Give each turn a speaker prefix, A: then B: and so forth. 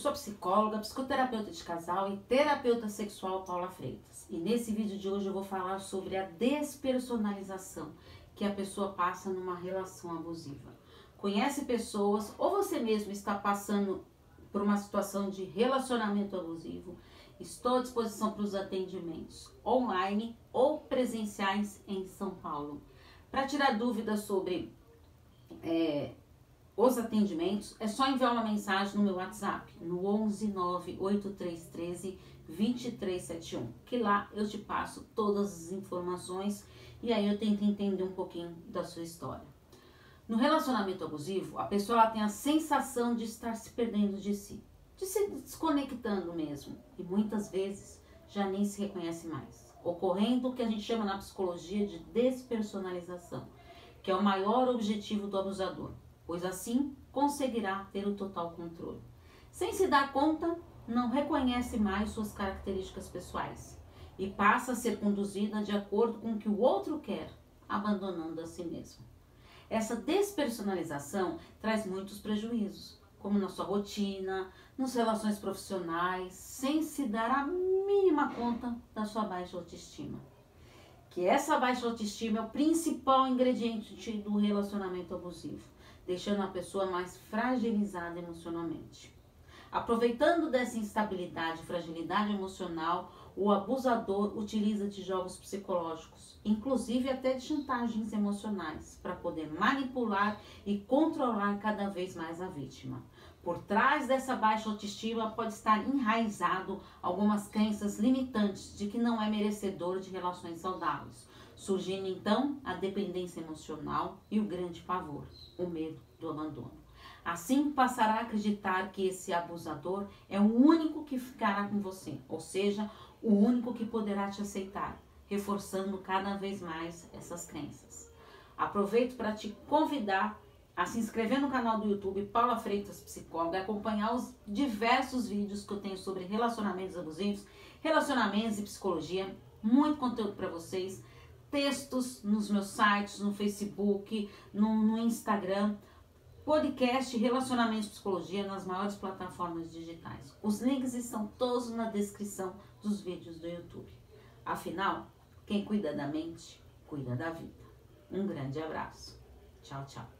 A: sou psicóloga, psicoterapeuta de casal e terapeuta sexual Paula Freitas. E nesse vídeo de hoje eu vou falar sobre a despersonalização que a pessoa passa numa relação abusiva. Conhece pessoas ou você mesmo está passando por uma situação de relacionamento abusivo? Estou à disposição para os atendimentos online ou presenciais em São Paulo. Para tirar dúvidas sobre é, os atendimentos, é só enviar uma mensagem no meu WhatsApp, no 11 98313 2371, que lá eu te passo todas as informações e aí eu tento entender um pouquinho da sua história. No relacionamento abusivo, a pessoa tem a sensação de estar se perdendo de si, de se desconectando mesmo, e muitas vezes já nem se reconhece mais, ocorrendo o que a gente chama na psicologia de despersonalização, que é o maior objetivo do abusador pois assim conseguirá ter o total controle. Sem se dar conta, não reconhece mais suas características pessoais e passa a ser conduzida de acordo com o que o outro quer, abandonando a si mesmo. Essa despersonalização traz muitos prejuízos, como na sua rotina, nas relações profissionais, sem se dar a mínima conta da sua baixa autoestima. Que essa baixa autoestima é o principal ingrediente do relacionamento abusivo deixando a pessoa mais fragilizada emocionalmente. Aproveitando dessa instabilidade e fragilidade emocional, o abusador utiliza de jogos psicológicos, inclusive até de chantagens emocionais, para poder manipular e controlar cada vez mais a vítima. Por trás dessa baixa autoestima pode estar enraizado algumas crenças limitantes de que não é merecedor de relações saudáveis, surgindo então a dependência emocional e o grande pavor, o medo do abandono. Assim passará a acreditar que esse abusador é o único que ficará com você, ou seja, o único que poderá te aceitar, reforçando cada vez mais essas crenças. Aproveito para te convidar a se inscrever no canal do YouTube Paula Freitas Psicóloga acompanhar os diversos vídeos que eu tenho sobre relacionamentos abusivos, relacionamentos e psicologia. Muito conteúdo para vocês textos nos meus sites, no Facebook, no, no Instagram, podcast Relacionamentos Psicologia nas maiores plataformas digitais. Os links estão todos na descrição dos vídeos do YouTube. Afinal, quem cuida da mente, cuida da vida. Um grande abraço. Tchau, tchau.